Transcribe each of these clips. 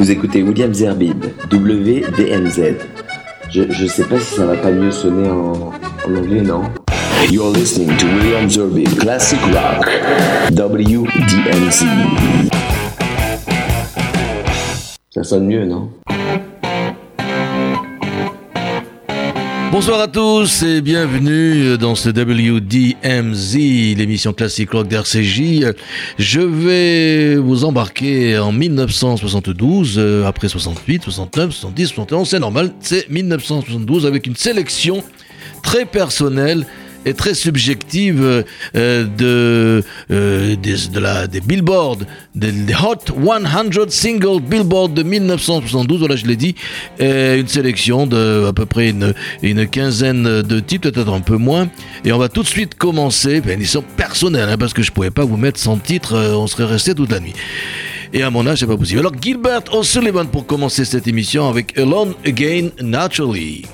Vous écoutez William Zerbib, WDMZ. Je, je sais pas si ça va pas mieux sonner en, en anglais, non? You're listening to William Zerbib, Classic Rock, WDMZ. Ça sonne mieux, non? Bonsoir à tous et bienvenue dans ce WDMZ, l'émission classique rock d'RCJ. Je vais vous embarquer en 1972, euh, après 68, 69, 70, 71, c'est normal, c'est 1972 avec une sélection très personnelle est très subjective euh, de, euh, des, de la, des billboards, des, Hot 100 Single Billboard de 1972, voilà je l'ai dit, une sélection de à peu près une, une quinzaine de titres, peut-être un peu moins, et on va tout de suite commencer, ben, ils sont personnels, hein, parce que je pouvais pas vous mettre sans titre, euh, on serait resté toute la nuit. Et à mon âge, c'est pas possible. Alors Gilbert O'Sullivan pour commencer cette émission avec Alone Again Naturally.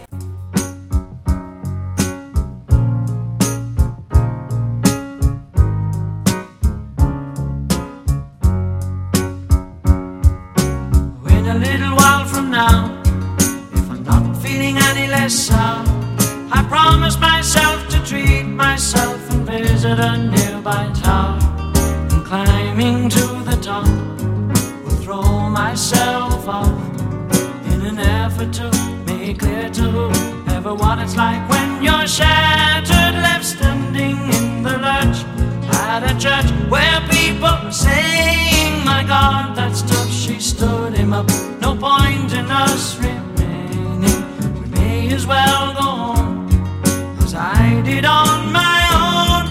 at a church where people were singing, My God, that stuff, she stood him up. No point in us remaining. We may as well go on as I did on my own,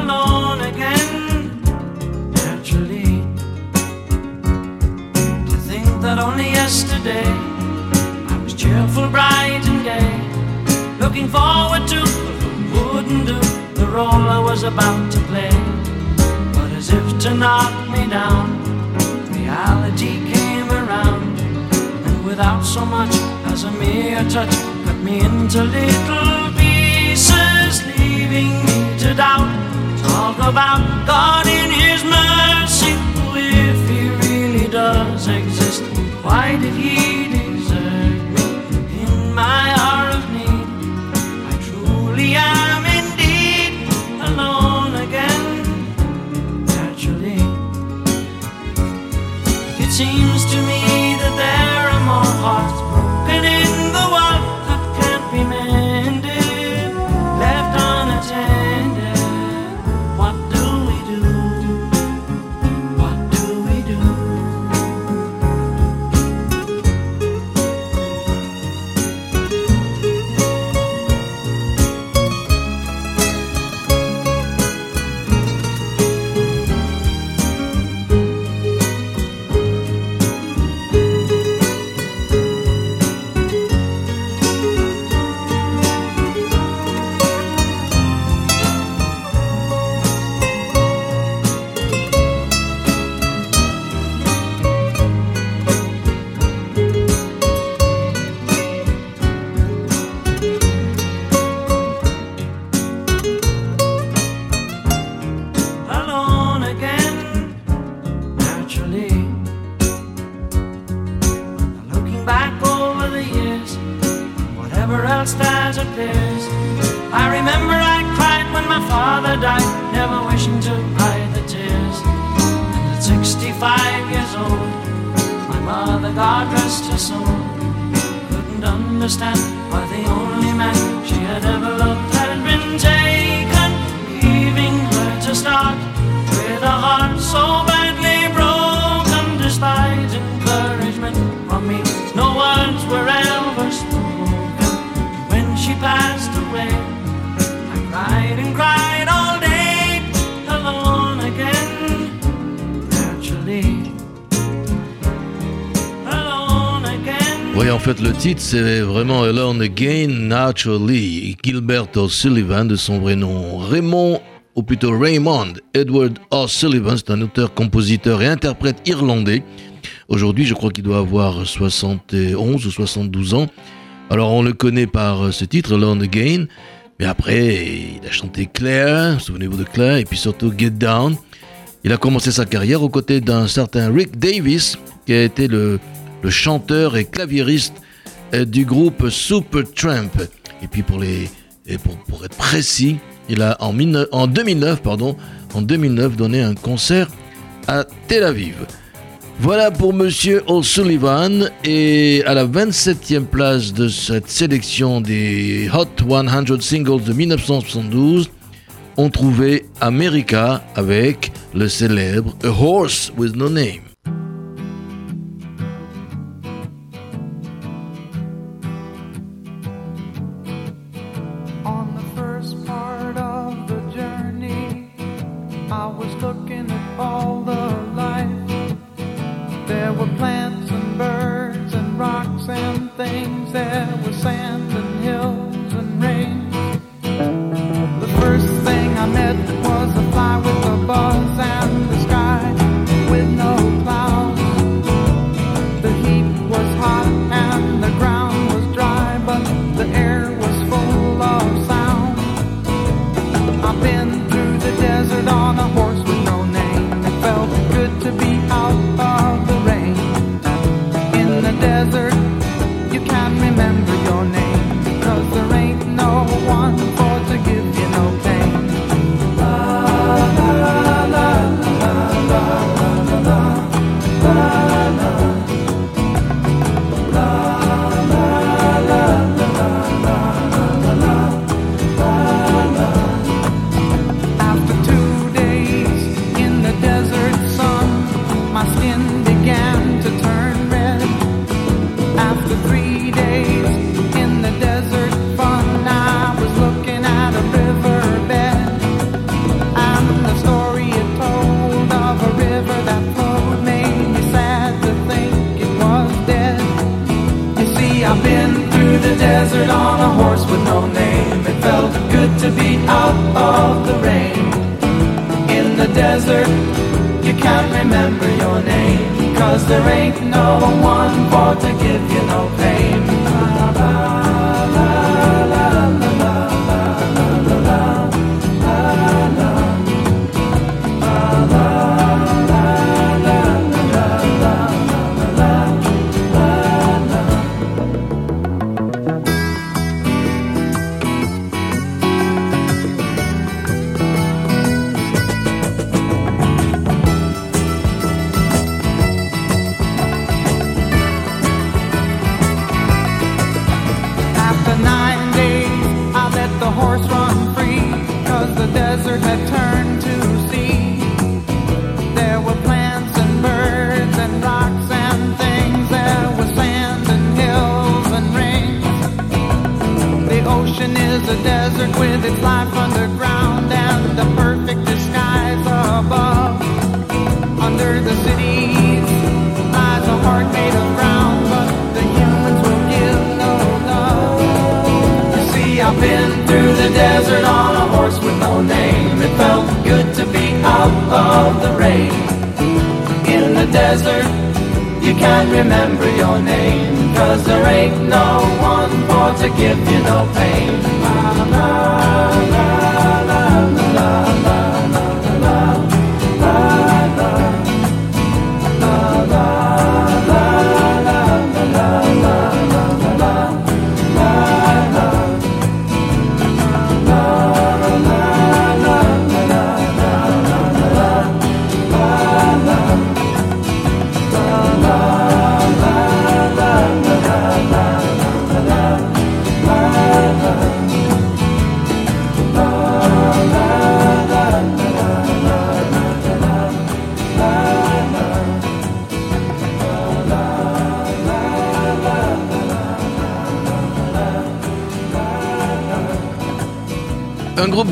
alone again. Naturally, to think that only yesterday I was cheerful, bright and gay, looking forward to wouldn't do the role I was about to play as if to knock me down. Reality came around, and without so much as a mere touch, cut me into little pieces, leaving me to doubt. Talk about God in His mercy, if He really does exist. Why did He desert me in my hour of need? I truly am. seems to me c'est vraiment Alone Again Naturally. Gilbert O'Sullivan, de son vrai nom Raymond, ou plutôt Raymond Edward O'Sullivan, c'est un auteur, compositeur et interprète irlandais. Aujourd'hui, je crois qu'il doit avoir 71 ou 72 ans. Alors, on le connaît par ce titre, Alone Again. Mais après, il a chanté Claire, souvenez-vous de Claire, et puis surtout Get Down. Il a commencé sa carrière aux côtés d'un certain Rick Davis, qui a été le le chanteur et claviériste du groupe Supertramp. Et puis pour, les, pour, pour être précis, il a en, en 2009, pardon, en 2009 donné un concert à Tel Aviv. Voilà pour Monsieur O'Sullivan et à la 27e place de cette sélection des Hot 100 Singles de 1972, on trouvait America avec le célèbre A Horse with No Name. through the desert on a horse with no name. It felt good to be out of the rain. In the desert, you can't remember your name. Cause there ain't no one for to give you no pain. La, la, la.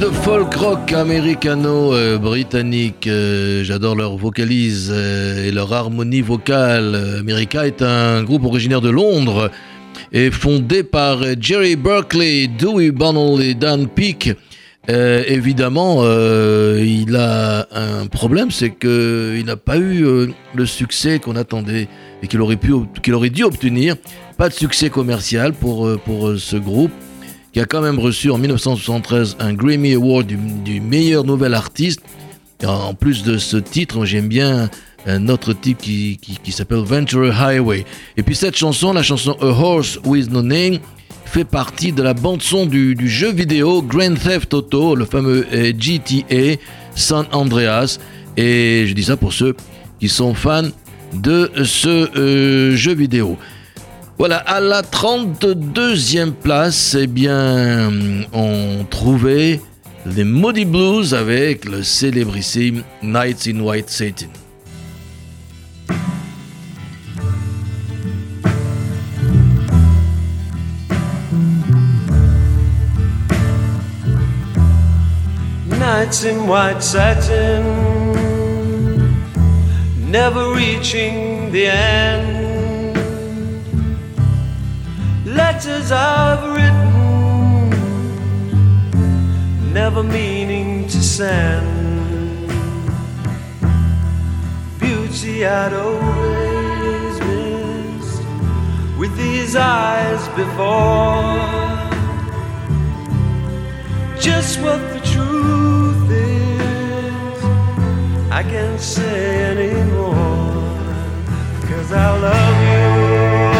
De folk rock américano-britannique. Euh, j'adore leur vocalise euh, et leur harmonie vocale. America est un groupe originaire de Londres et fondé par Jerry Berkeley, Dewey Bunnell et Dan Peake. Euh, évidemment, il a un problème, c'est qu'il n'a pas eu le succès qu'on attendait et qu'il aurait, pu, aurait dû obtenir. Pas de succès commercial pour, pour ce groupe qui a quand même reçu en 1973 un Grammy Award du, meilleur nouvel artiste. en plus de ce titre, j'aime bien un autre type qui, qui, s'appelle Venture Highway. Et puis cette chanson, la chanson A Horse With No Name, fait partie de la bande-son du, jeu vidéo Grand Theft Auto, le fameux euh, GTA San Andreas. Et je dis ça pour ceux qui sont fans de ce euh, jeu vidéo. Voilà, à la 32e place, eh bien, on trouvait les Moody Blues avec le célébrissime Nights in White Satin. Nights in white satin, never reaching the end. Letters I've written, never meaning to send. Beauty I'd always missed with these eyes before. Just what the truth is, I can't say anymore, cause I love you.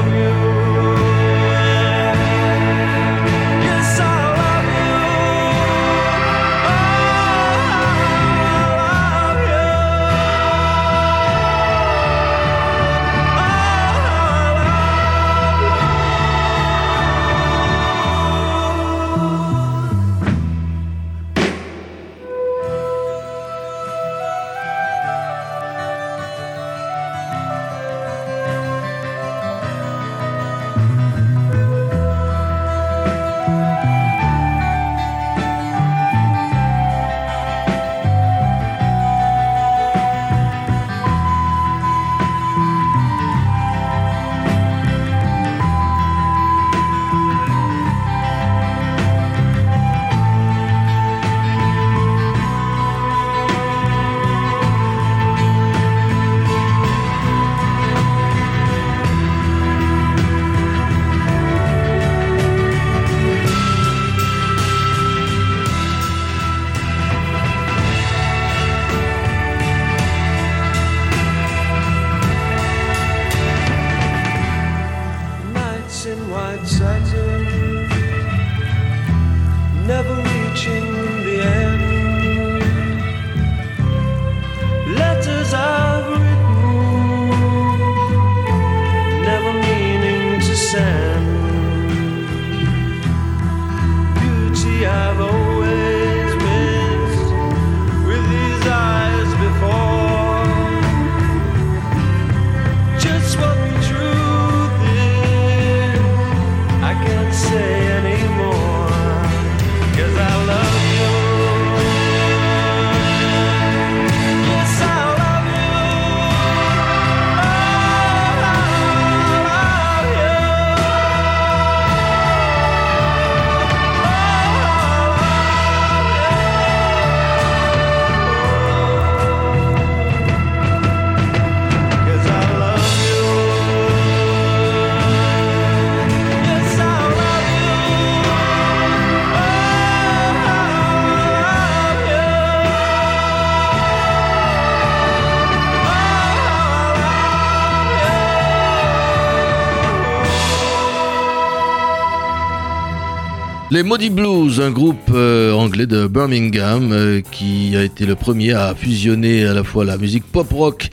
Les Maudits Blues, un groupe euh, anglais de Birmingham euh, qui a été le premier à fusionner à la fois la musique pop rock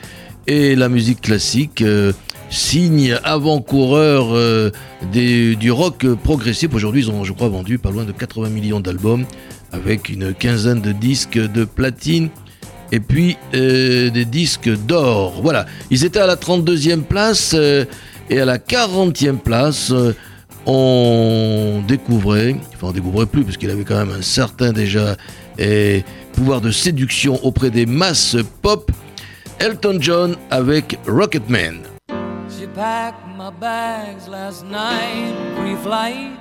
et la musique classique. Euh, signe avant-coureur du rock progressif. Aujourd'hui, ils ont, je crois, vendu pas loin de 80 millions d'albums avec une quinzaine de disques de platine et puis des disques d'or. Voilà, ils étaient à la 32e place et à la 40e place. On découvrait, enfin on découvrait plus parce qu'il avait quand même un certain déjà eh, pouvoir de séduction auprès des masses pop, Elton John avec Rocketman. She packed my bags last night, pre-flight.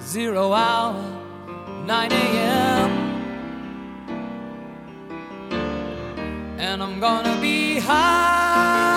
Zero hour, 9 a.m. And I'm gonna be high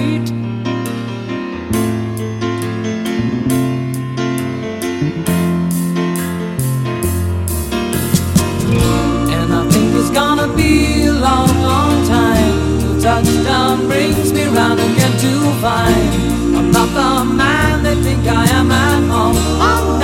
Long, long time till touchdown brings me round again to find I'm not the man they think I am at home.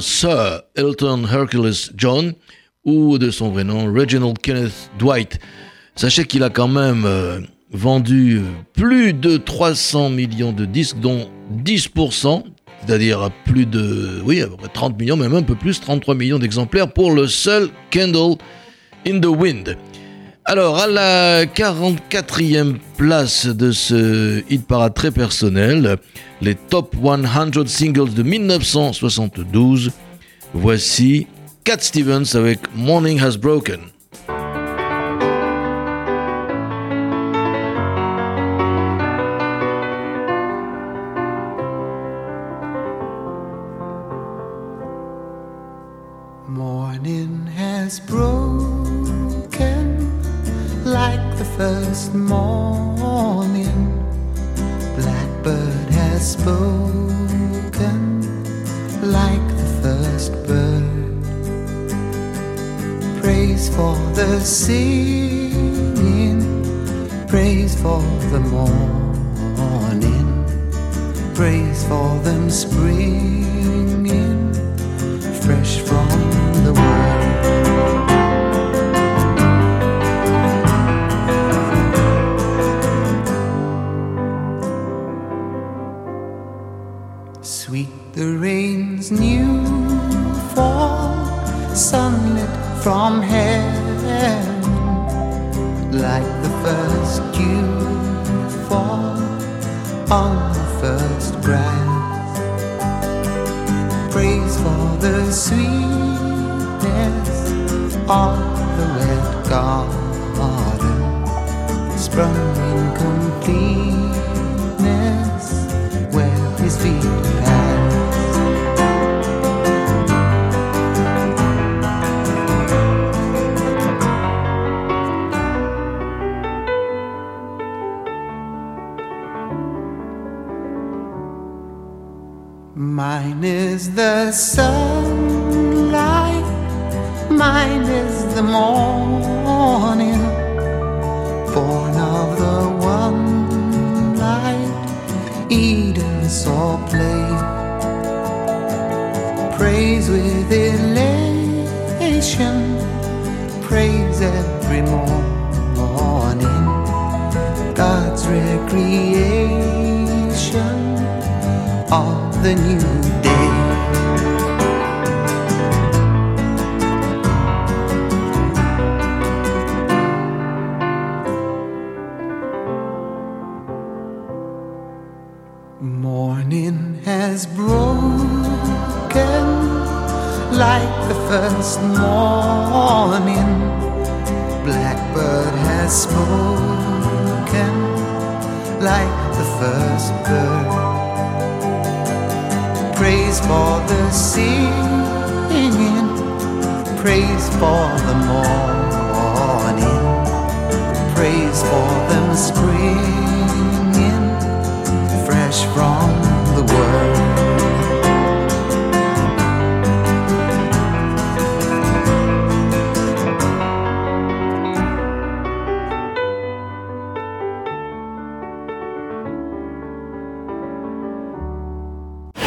Sir Elton Hercules John, ou de son vrai nom, Reginald Kenneth Dwight. Sachez qu'il a quand même euh, vendu plus de 300 millions de disques, dont 10%, c'est-à-dire plus de, oui, à peu près 30 millions, même un peu plus, 33 millions d'exemplaires pour le seul Candle in the Wind. Alors, à la 44e place de ce hit parade très personnel, les top 100 singles de 1972, voici Cat Stevens avec Morning Has Broken.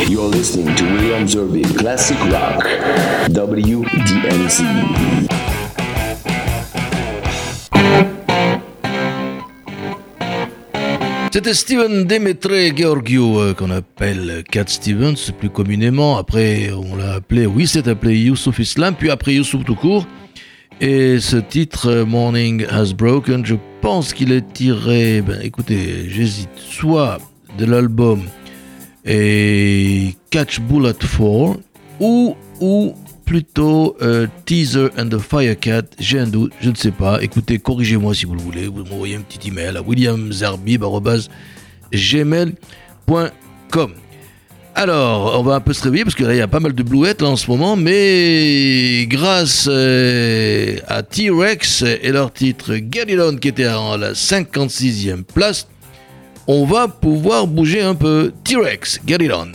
You're listening to William Zerby Classic Rock, WDMZ. C'était Steven Demetre Georgiou, euh, qu'on appelle Cat Stevens plus communément. Après, on l'a appelé, oui, c'est appelé Youssouf Islam, puis après Youssouf tout court. Et ce titre, euh, Morning Has Broken, je pense qu'il est tiré, ben écoutez, j'hésite, soit de l'album et Catch Bullet 4 ou, ou plutôt euh, Teaser and the Firecat. J'ai un doute, je ne sais pas. Écoutez, corrigez-moi si vous le voulez. Vous m'envoyez un petit email à williamzerbib.gmail.com. Alors, on va un peu se réveiller parce qu'il y a pas mal de blouettes là en ce moment, mais grâce euh, à T-Rex et leur titre Get It On qui était à la 56e place, on va pouvoir bouger un peu. T-Rex, Get It On.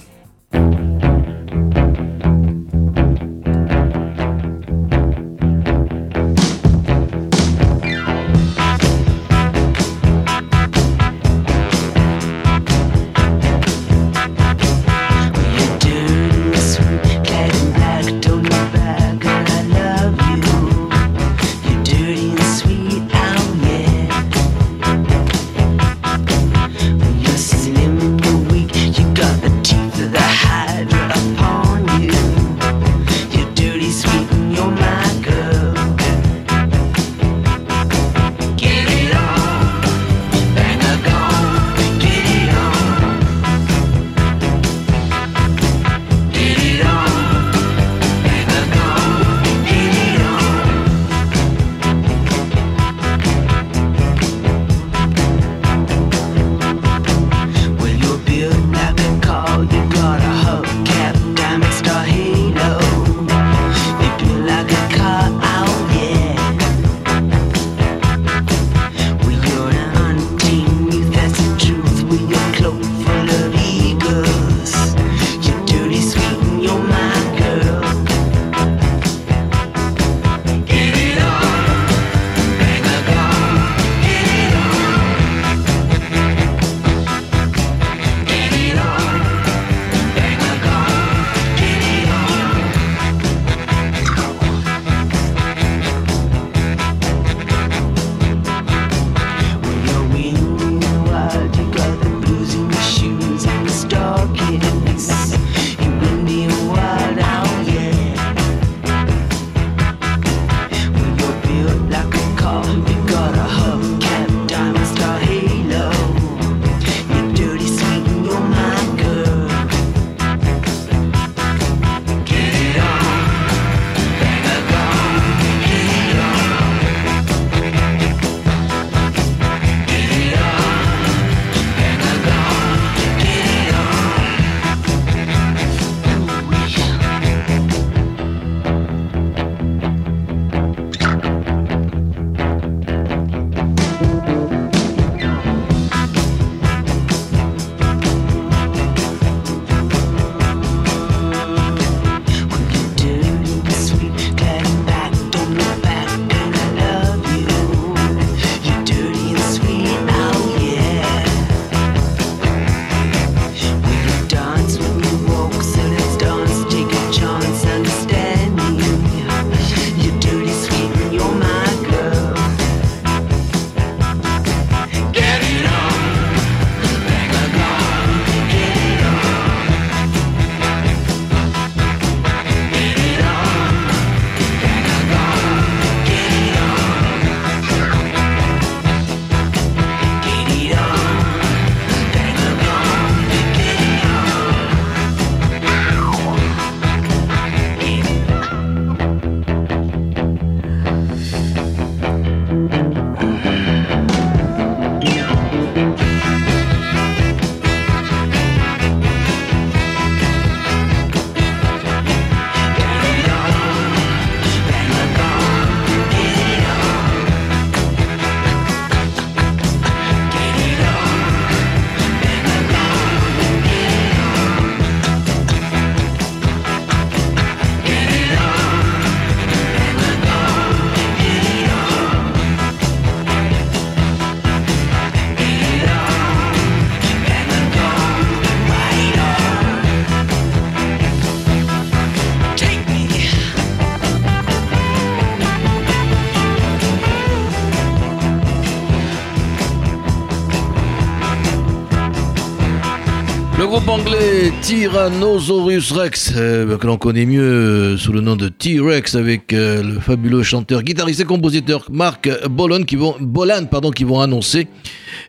Groupe anglais Tyrannosaurus Rex, euh, que l'on connaît mieux sous le nom de T-Rex, avec euh, le fabuleux chanteur, guitariste et compositeur Mark Bolan qui vont, Bolan, pardon, qui vont annoncer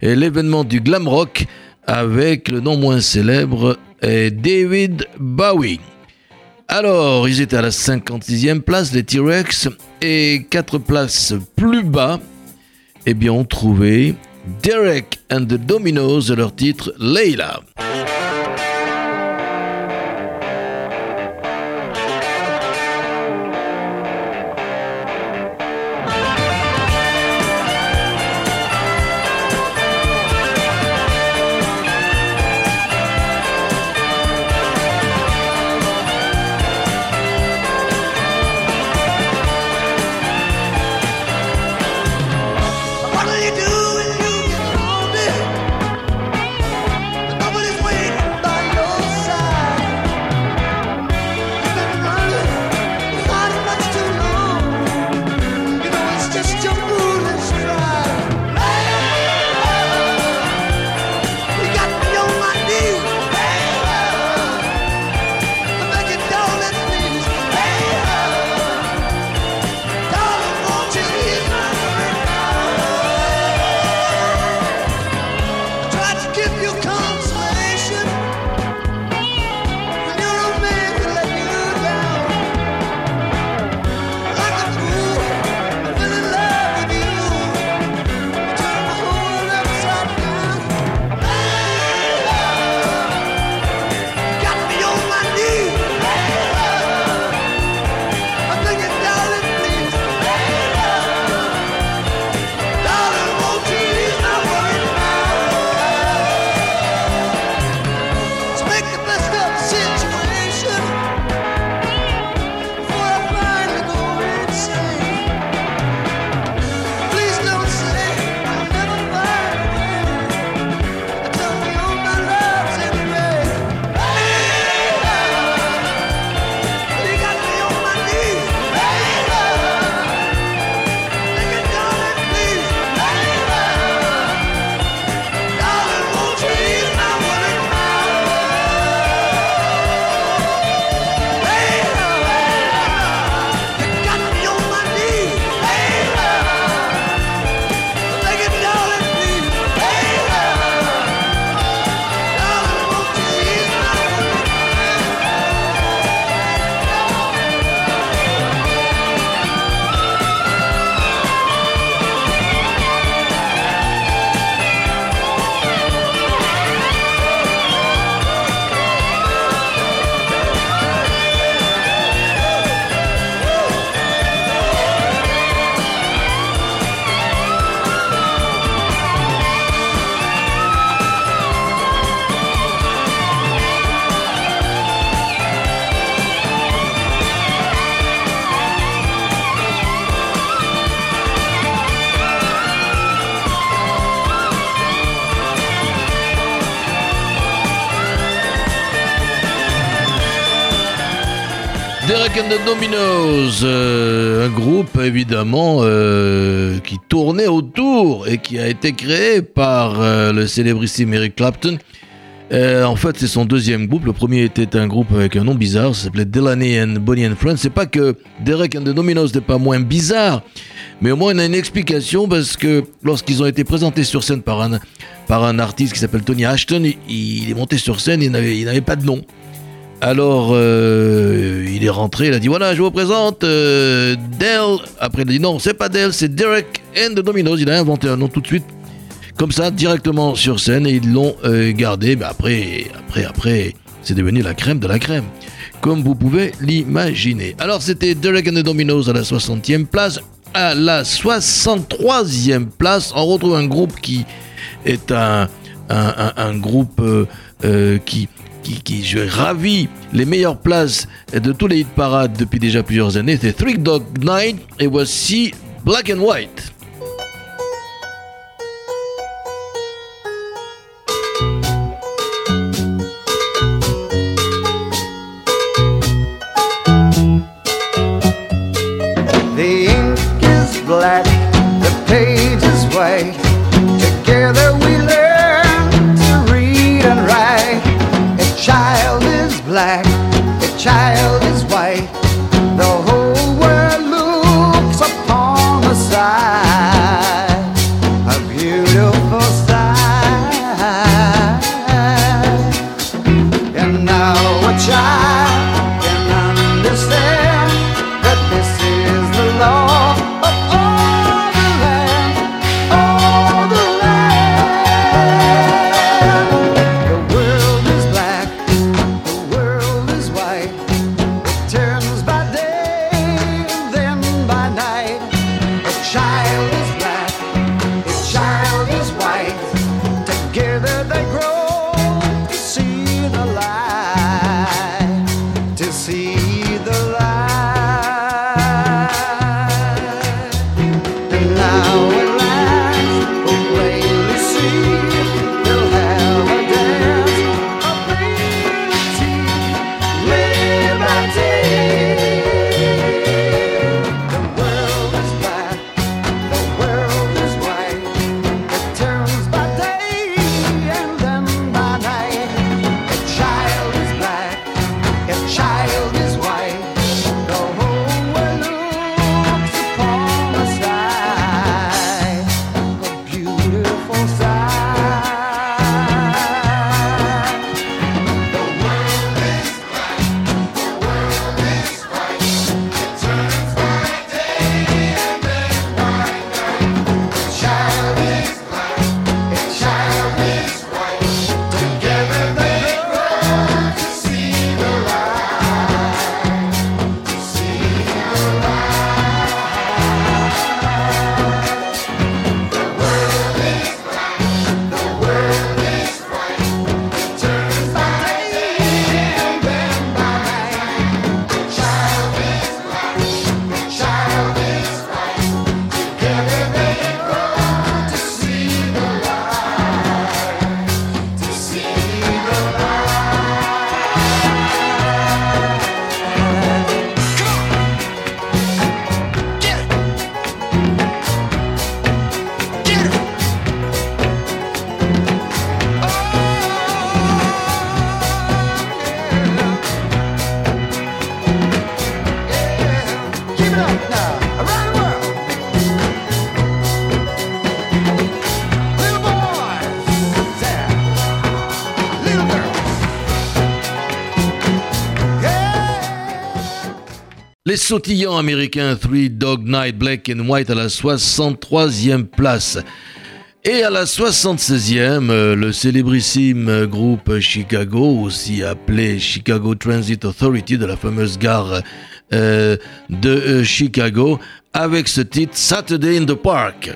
euh, l'événement du glam rock avec le nom moins célèbre David Bowie. Alors, ils étaient à la 56e place, les T-Rex, et 4 places plus bas, eh bien, on trouvait Derek and the Dominos de leur titre Layla. Derek and the Dominos, euh, un groupe évidemment euh, qui tournait autour et qui a été créé par euh, le célébrissime Eric Clapton. en fait, c'est son deuxième groupe. Le premier était un groupe avec un nom bizarre, ça s'appelait Delaney and Bonnie and Friends. C'est pas que Derek and the Dominos n'est pas moins bizarre, mais au moins on a une explication parce que lorsqu'ils ont été présentés sur scène par un, par un artiste qui s'appelle Tony Ashton, il, est monté sur scène, il n'avait pas de nom. Alors, euh, il est rentré, il a dit voilà, je vous présente euh, Dell. Après, il a dit non, c'est pas Dell, c'est Derek and the Dominoes. Il a inventé un nom tout de suite, comme ça, directement sur scène, et ils l'ont euh, gardé. Mais après, après, après, c'est devenu la crème de la crème, comme vous pouvez l'imaginer. Alors, c'était Derek and the Dominoes à la 60e place. À la 63e place, on retrouve un groupe qui est un, un groupe qui qui, qui je ravi les meilleures places de tous les hit parades depuis déjà plusieurs années. C'est Three Dog Night et voici Black and White. Les sautillants américains Three Dog Night Black and White à la 63e place. Et à la 76e, euh, le célébrissime groupe Chicago, aussi appelé Chicago Transit Authority de la fameuse gare euh, de euh, Chicago, avec ce titre Saturday in the Park.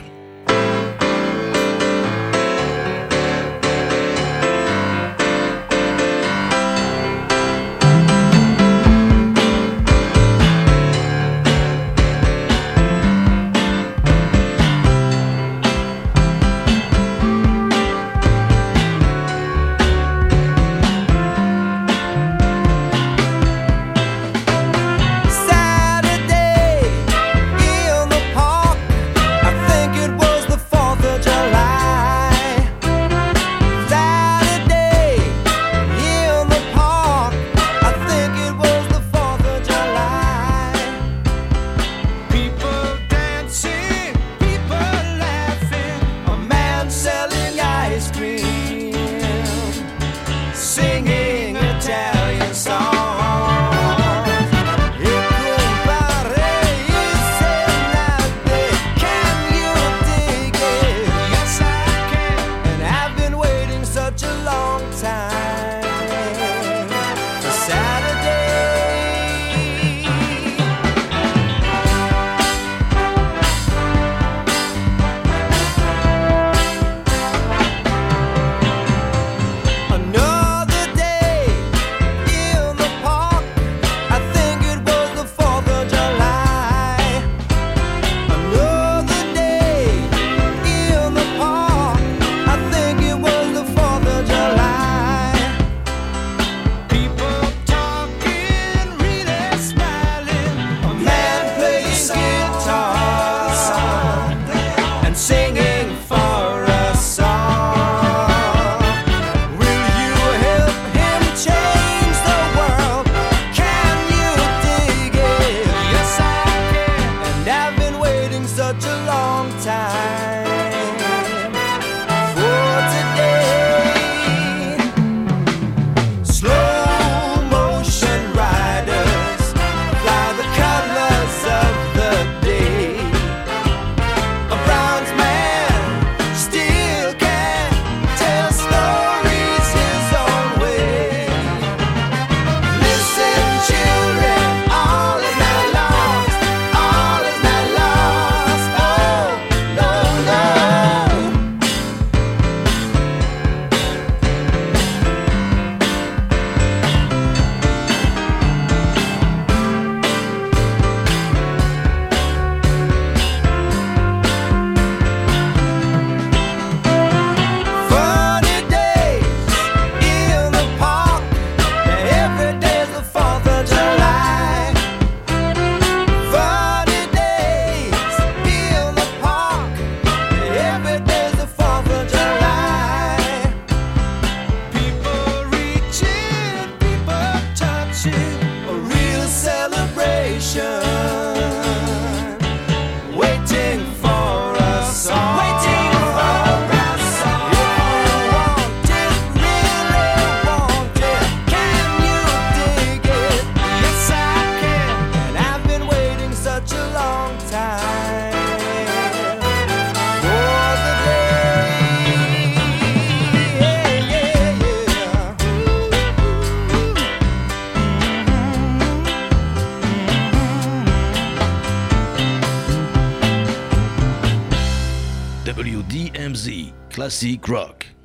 Classic rock.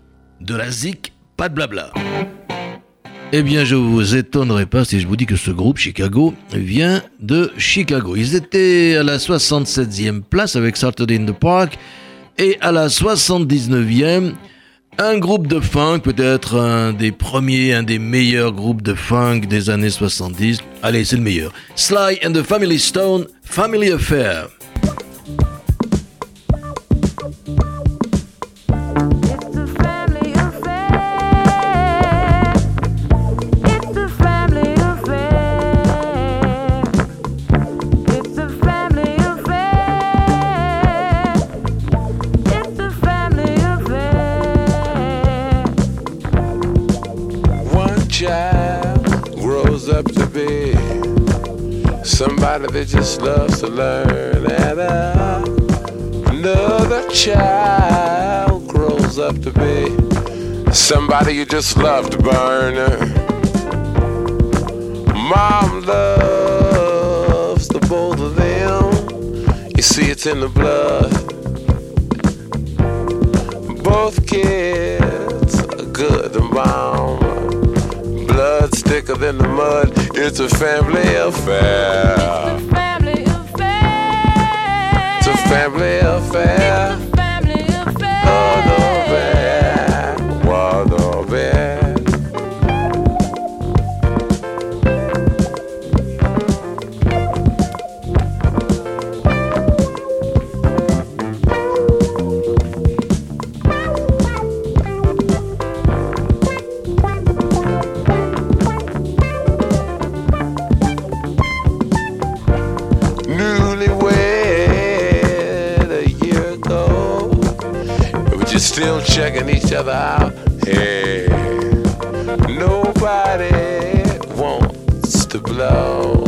De la zik, pas de blabla. Eh bien, je vous étonnerai pas si je vous dis que ce groupe Chicago vient de Chicago. Ils étaient à la 67e place avec Saturday in the Park et à la 79e, un groupe de funk, peut-être un des premiers, un des meilleurs groupes de funk des années 70. Allez, c'est le meilleur. Sly and the Family Stone, Family Affair. Somebody that just loves to learn, and uh, another child grows up to be somebody you just love to burn. Mom loves the both of them. You see, it's in the blood. Both kids are good and bomb. Thicker than the mud. It's a family affair. It's a Family affair. It's a family affair. Checking each other out. Hey, nobody wants to blow.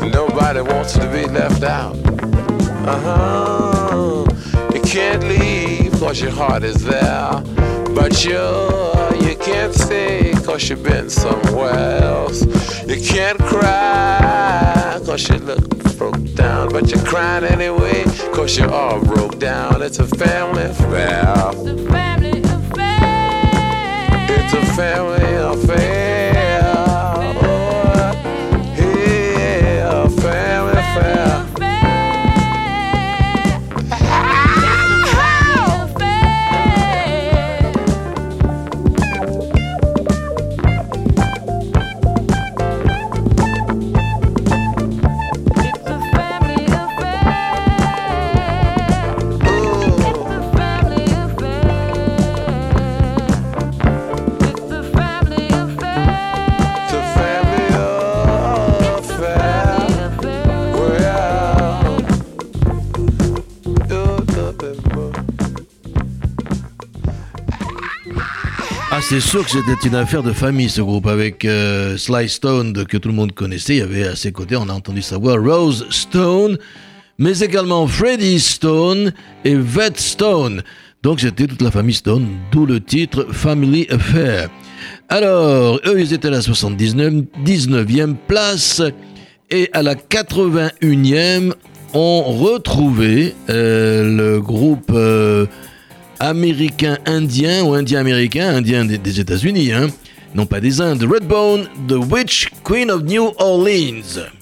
Nobody wants to be left out. Uh huh. You can't leave cause your heart is there. But you, you can't stay cause you've been somewhere else. You can't cry cause you look broke down. But you're crying anyway cause you're all broke down. It's a family affair. Family affair. C'est sûr que c'était une affaire de famille, ce groupe, avec euh, Sly Stone, que tout le monde connaissait. Il y avait à ses côtés, on a entendu sa voix, Rose Stone, mais également Freddie Stone et Vet Stone. Donc c'était toute la famille Stone, d'où le titre Family Affair. Alors, eux, ils étaient à la 79, 19e place. Et à la 81e, on retrouvait le groupe euh, américain-indien ou indien-américain, indien des, des États-Unis, hein, non pas des Indes, Redbone, The Witch Queen of New Orleans.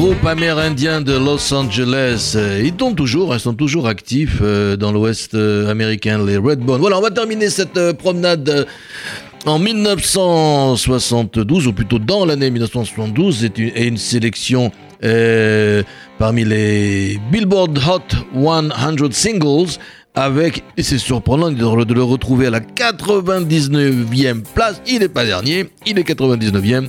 groupe amérindien de Los Angeles. Euh, ils tournent toujours, ils sont toujours actifs euh, dans l'ouest euh, américain, les Redbone. Voilà, on va terminer cette promenade en 1972, ou plutôt dans l'année 1972, est une, sélection parmi les Billboard Hot 100 Singles avec, et c'est surprenant de, le retrouver à la 99e place, il n'est pas dernier, il est 99e,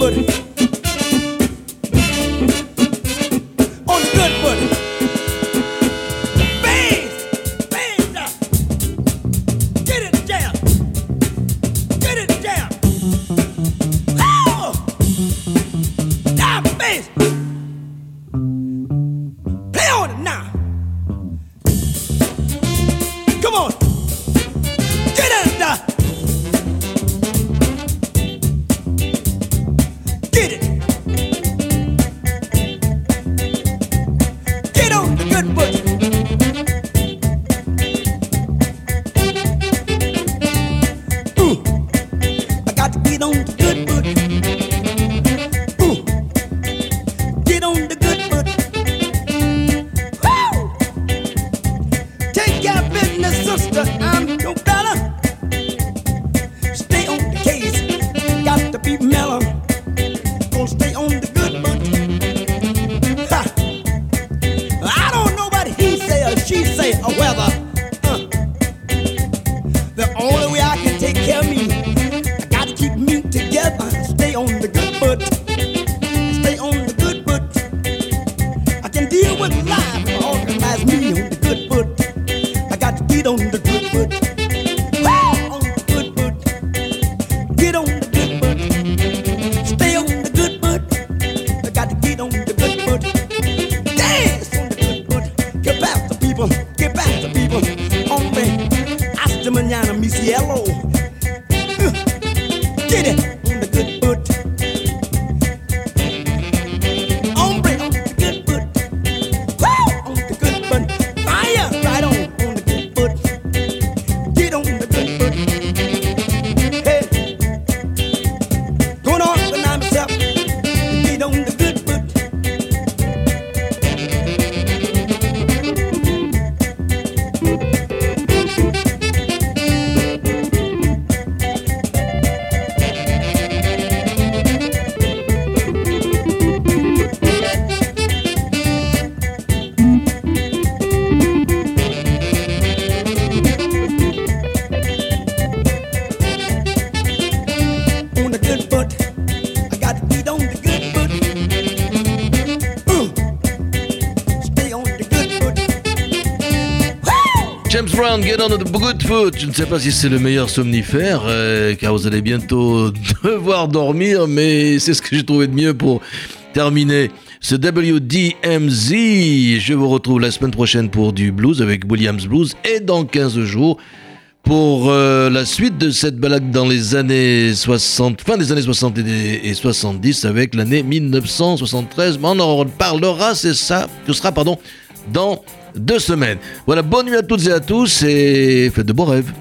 but yellow. Get it. Get on. Je ne sais pas si c'est le meilleur somnifère, euh, car vous allez bientôt devoir dormir, mais c'est ce que j'ai trouvé de mieux pour terminer ce WDMZ. Je vous retrouve la semaine prochaine pour du blues avec Williams Blues et dans 15 jours pour euh, la suite de cette balade dans les années 60, fin des années 60 et, et 70 avec l'année 1973. Mais on en reparlera, c'est ça, ce sera, pardon, dans deux semaines. Voilà, bonne nuit à toutes et à tous et faites de beaux rêves.